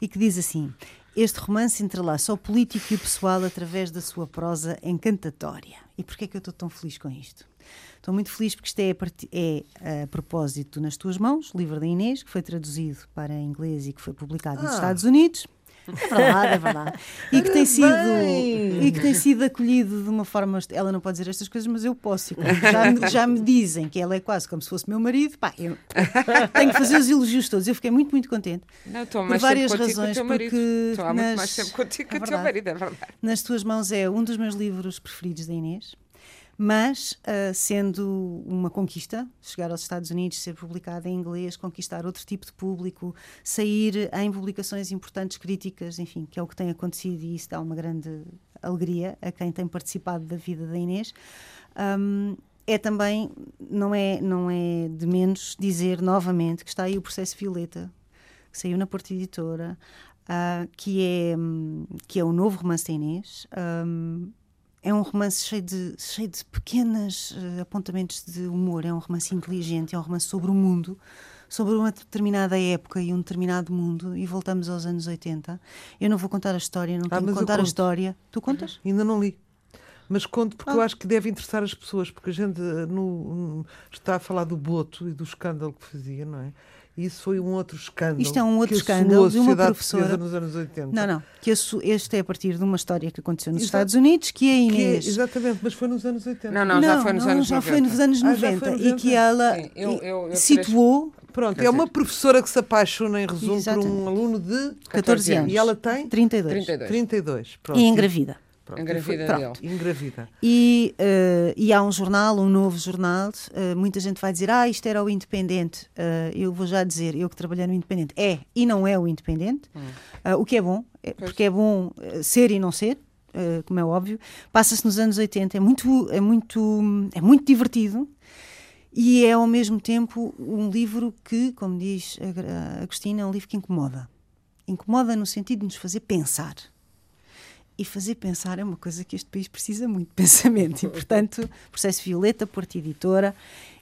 e que diz assim: Este romance entrelaça o político e o pessoal através da sua prosa encantatória. E porquê é que eu estou tão feliz com isto? Estou muito feliz porque isto é é a propósito Nas Tuas Mãos, livro da Inês, que foi traduzido para inglês e que foi publicado nos Ah. Estados Unidos. É verdade, é verdade. E que tem sido, e que tem sido acolhido de uma forma. Ela não pode dizer estas coisas, mas eu posso. E já, me- já me dizem que ela é quase como se fosse meu marido, pá, eu tenho que fazer os elogios todos. Eu fiquei muito, muito contente. Não, estou Por mais várias razões, teu marido. porque Estou há muito nas- mais tempo contigo que é o teu verdade. marido, é verdade. Nas tuas mãos é um dos meus livros preferidos da Inês, mas uh, sendo uma conquista, chegar aos Estados Unidos, ser publicada em inglês, conquistar outro tipo de público, sair em publicações importantes críticas, enfim, que é o que tem acontecido e isso dá uma grande alegria a quem tem participado da vida da Inês. Um, é também, não é, não é de menos dizer novamente que está aí o processo Violeta, que saiu na Porta Editora, uh, que, é, que é o novo romance da Inês. Um, é um romance cheio de, cheio de pequenos uh, apontamentos de humor, é um romance inteligente, é um romance sobre o mundo, sobre uma determinada época e um determinado mundo, e voltamos aos anos 80. Eu não vou contar a história, não ah, tenho que contar a história. Tu contas? Ainda não li. Mas conto porque ah. eu acho que deve interessar as pessoas, porque a gente eh, no, no, está a falar do Boto e do escândalo que fazia, não é? Isso foi um outro escândalo. Isto é um outro escândalo de uma professora. Nos anos 80. Não, não. Que este é a partir de uma história que aconteceu nos Exato. Estados Unidos, que a Inês. Que é, exatamente, mas foi nos anos 80. Não, não, já foi nos não, anos já 90. foi nos anos 90. Ah, e que ela Sim, eu, eu, eu situou. Pronto, é uma professora que se apaixona, em resumo, Exatamente. por um aluno de 14 anos. E ela tem 32. 32. 32. Pronto. E engravida. Pronto. Engravida Pronto. dele. Engravida. E, uh, e há um jornal, um novo jornal, uh, muita gente vai dizer, ah, isto era o Independente. Uh, eu vou já dizer, eu que trabalhei no Independente, é e não é o Independente, hum. o que é bom, é, porque é bom ser e não ser, como é óbvio. Passa-se nos anos 80, é muito, é muito, é muito divertido. E é ao mesmo tempo um livro que, como diz a Agostina, é um livro que incomoda. Incomoda no sentido de nos fazer pensar e fazer pensar é uma coisa que este país precisa muito, pensamento. E, portanto, processo Violeta, Porta Editora.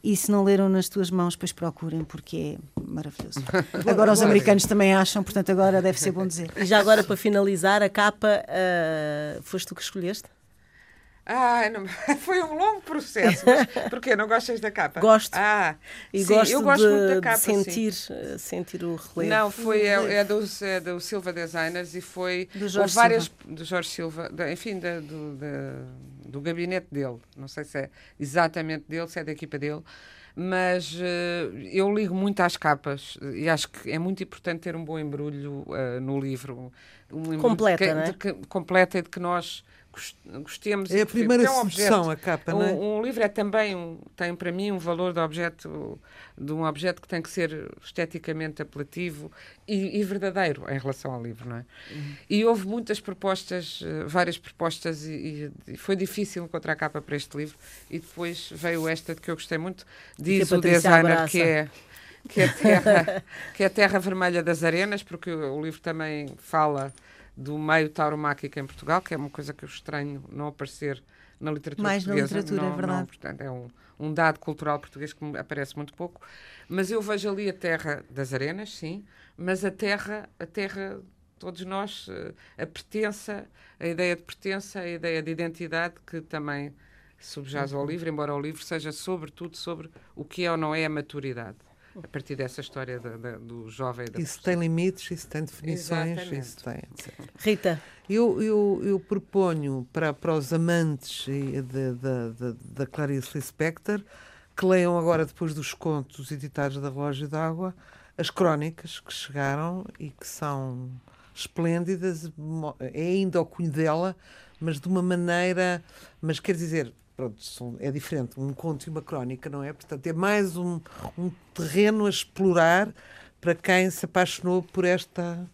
E se não leram nas tuas mãos, depois procurem, porque é maravilhoso. Agora os americanos também acham, portanto, agora deve ser bom dizer. E já agora, para finalizar, a capa, uh, foste tu que escolheste? Ah, não, foi um longo processo. Mas porquê? Não gostas da capa? Gosto. Ah, e sim, gosto eu gosto de, muito da capa. sentir, eh, sentir o relevo. Não, foi, é, é, dos, é do Silva Designers e foi. Do Jorge várias, Silva. Do Jorge Silva, de, enfim, de, do, de, do gabinete dele. Não sei se é exatamente dele, se é da equipa dele mas uh, eu ligo muito às capas e acho que é muito importante ter um bom embrulho uh, no livro. Um embrulho completa, que, é? de que, completa e de que nós gostemos. É a primeira é um a capa, um, não é? Um livro é também, um, tem para mim um valor de objeto, de um objeto que tem que ser esteticamente apelativo e, e verdadeiro em relação ao livro, não é? Uhum. E houve muitas propostas, eh, várias propostas e, e, foi difícil encontrar a capa para este livro e depois veio esta de que eu gostei muito, diz o designer abraça. que é que é, terra, que é a terra vermelha das arenas, porque o livro também fala do meio tauromáquico em Portugal, que é uma coisa que eu estranho não aparecer na literatura Mais portuguesa. na literatura, não, é verdade. Não, portanto, é um, um dado cultural português que aparece muito pouco. Mas eu vejo ali a terra das arenas, sim, mas a terra, a terra, todos nós, eh, a pertença, a ideia de pertença, a ideia de identidade que também subjaz ao uhum. livro, embora o livro seja sobretudo sobre o que é ou não é a maturidade a partir dessa história da, da, do jovem. Da isso tem limites, isso tem definições, Exatamente. isso tem. Rita. Eu, eu, eu proponho para, para os amantes da Clarice Lispector que leiam agora, depois dos contos editados da Relógio d'Água, as crónicas que chegaram e que são esplêndidas. É ainda o cunho dela, mas de uma maneira. Mas quer dizer, pronto, são, é diferente, um conto e uma crónica, não é? Portanto, é mais um, um terreno a explorar para quem se apaixonou por esta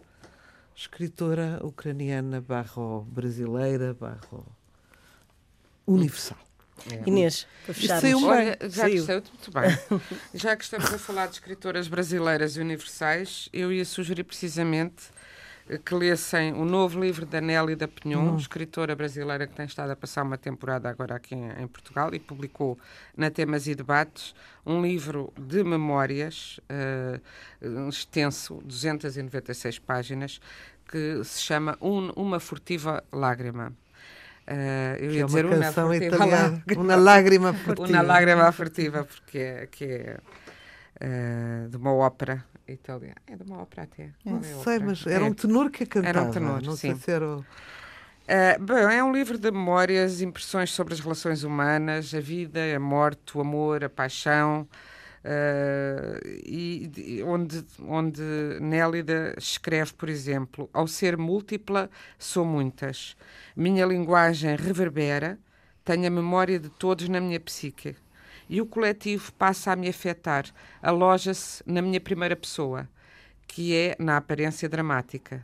escritora ucraniana barro brasileira barro universal. É. Inês, para fechar. Olha, já que saiu muito bem. já que estamos a falar de escritoras brasileiras e universais, eu ia sugerir precisamente que lessem o novo livro da Nelly da Pinhon, uhum. escritora brasileira que tem estado a passar uma temporada agora aqui em, em, Portugal e publicou na Temas e Debates um livro de memórias uh, extenso, 296 páginas, que se chama um, Uma Furtiva Lágrima. Uh, eu ia é dizer uma canção uma italiana, uma lágrima furtiva. Uma lágrima furtiva, porque é, que é uh, de uma ópera italiana. É de uma ópera até. Não é sei, mas era um tenor que a cantava. Era um tenor, não sim. sei se era... O... Uh, bem, é um livro de memórias, impressões sobre as relações humanas, a vida, a morte, o amor, a paixão, uh, e, e, onde, onde Nélida escreve, por exemplo, ao ser múltipla, sou muitas. Minha linguagem reverbera, Tenho a memória de todos na minha psique. E o coletivo passa a me afetar, aloja-se na minha primeira pessoa, que é na aparência dramática.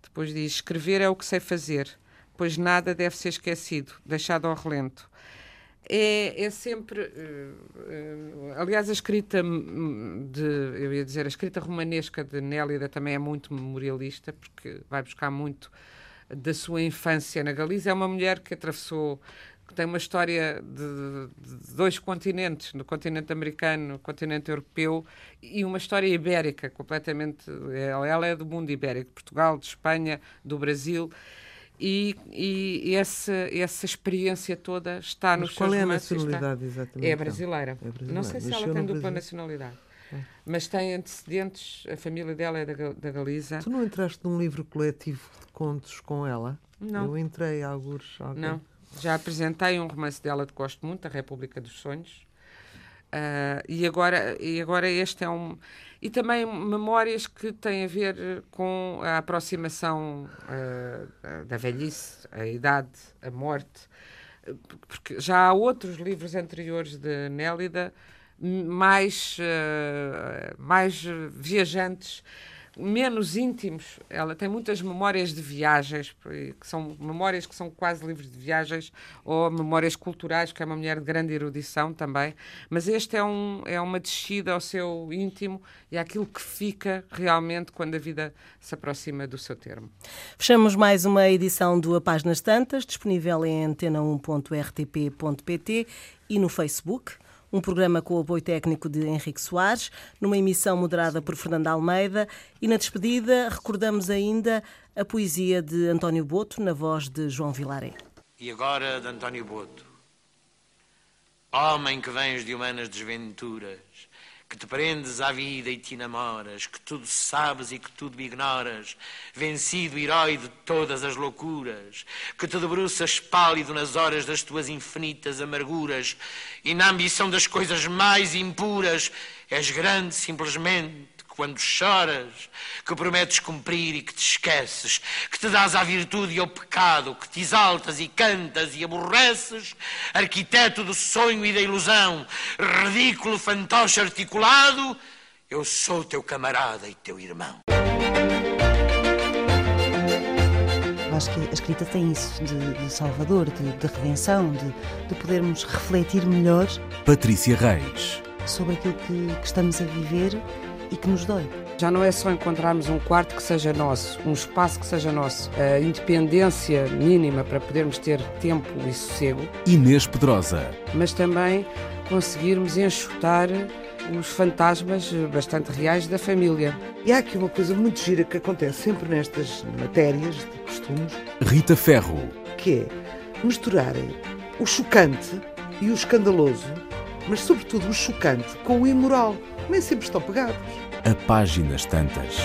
Depois diz: escrever é o que sei fazer, pois nada deve ser esquecido, deixado ao relento. É, é sempre. Uh, uh, aliás, a escrita de. Eu ia dizer, a escrita romanesca de Nélida também é muito memorialista, porque vai buscar muito da sua infância na Galiza. É uma mulher que atravessou que tem uma história de, de, dois continentes, no continente americano, no continente europeu, e uma história ibérica, completamente. Ela, é do mundo ibérico, de Portugal, de Espanha, do Brasil. E, e essa, essa experiência toda está Mas nos qual seus é a está- nacionalidade, exatamente? É brasileira. É brasileira. Não sei se ela tem dupla Brasil. nacionalidade. Mas tem antecedentes, a família dela é da, da Galiza. Tu não entraste num livro coletivo de contos com ela? Não. Eu entrei alguns. alguém. Não. Já apresentei um romance dela que gosto muito, A República dos Sonhos. Ah, e, agora, e agora este é um. E também memórias que têm a ver com a aproximação ah, da velhice, a idade, a morte. Porque já há outros livros anteriores de Nélida mais, eh, mais viajantes menos íntimos. Ela tem muitas memórias de viagens, que são memórias que são quase livros de viagens, ou memórias culturais, que é uma mulher de grande erudição também. Mas este é, um, é uma descida ao seu íntimo e àquilo que fica realmente quando a vida se aproxima do seu termo. Fechamos mais uma edição do A Páginas Tantas, disponível em antena1.rtp.pt e no Facebook. Um programa com o apoio técnico de Henrique Soares, numa emissão moderada por Fernanda Almeida. E na despedida, recordamos ainda a poesia de António Boto, na voz de João Vilaré. E agora de António Boto. Homem que vens de humanas desventuras, que te prendes à vida e te namoras, que tudo sabes e que tudo ignoras, vencido herói de todas as loucuras, que te debruças pálido nas horas das tuas infinitas amarguras e na ambição das coisas mais impuras, és grande simplesmente quando choras, que prometes cumprir e que te esqueces, que te dás à virtude e ao pecado, que te exaltas e cantas e aborreces, arquiteto do sonho e da ilusão, ridículo fantoche articulado, eu sou teu camarada e teu irmão. Acho que a escrita tem isso de, de salvador, de, de redenção, de, de podermos refletir melhor Patrícia Reis. sobre aquilo que, que estamos a viver e que nos dói. Já não é só encontrarmos um quarto que seja nosso, um espaço que seja nosso, a independência mínima para podermos ter tempo e sossego, Inês Pedrosa. mas também conseguirmos enxutar os fantasmas bastante reais da família. E há aqui uma coisa muito gira que acontece sempre nestas matérias de costumes, Rita Ferro. que é misturarem o chocante e o escandaloso, mas sobretudo o chocante com o imoral. Nem sempre estão pegados a páginas tantas.